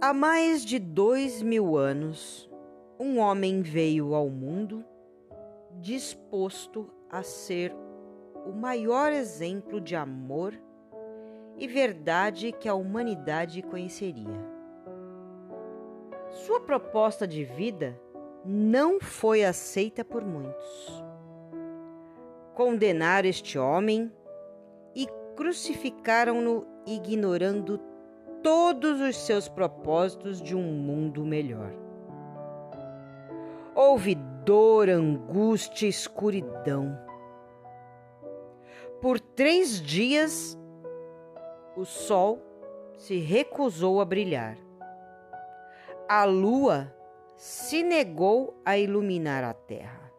Há mais de dois mil anos, um homem veio ao mundo disposto a ser o maior exemplo de amor e verdade que a humanidade conheceria. Sua proposta de vida não foi aceita por muitos. Condenaram este homem e crucificaram-no, ignorando todos os seus propósitos de um mundo melhor. Houve dor, angústia, escuridão. Por três dias, o sol se recusou a brilhar. A lua se negou a iluminar a terra.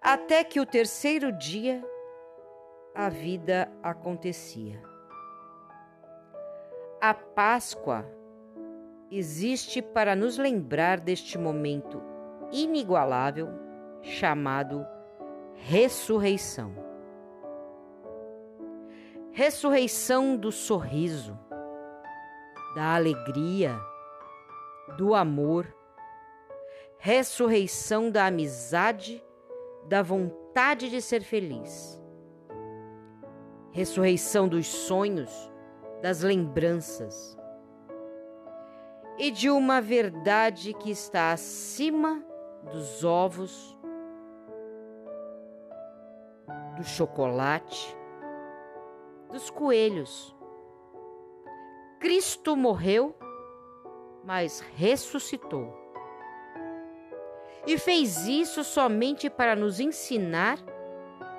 Até que o terceiro dia, a vida acontecia. A Páscoa existe para nos lembrar deste momento inigualável chamado ressurreição. Ressurreição do sorriso, da alegria, do amor, ressurreição da amizade, da vontade de ser feliz, ressurreição dos sonhos das lembranças e de uma verdade que está acima dos ovos, do chocolate, dos coelhos. Cristo morreu, mas ressuscitou. E fez isso somente para nos ensinar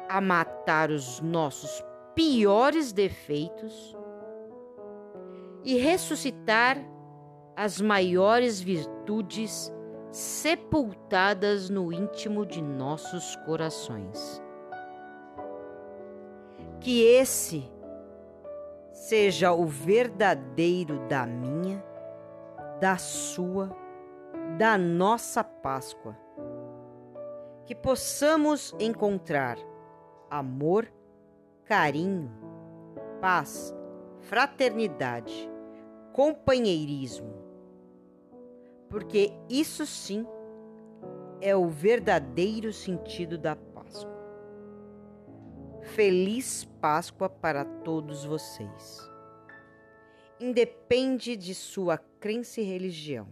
a matar os nossos piores defeitos e ressuscitar as maiores virtudes sepultadas no íntimo de nossos corações. Que esse seja o verdadeiro da minha, da sua, da nossa Páscoa. Que possamos encontrar amor, carinho, paz, fraternidade companheirismo. Porque isso sim é o verdadeiro sentido da Páscoa. Feliz Páscoa para todos vocês. Independe de sua crença e religião.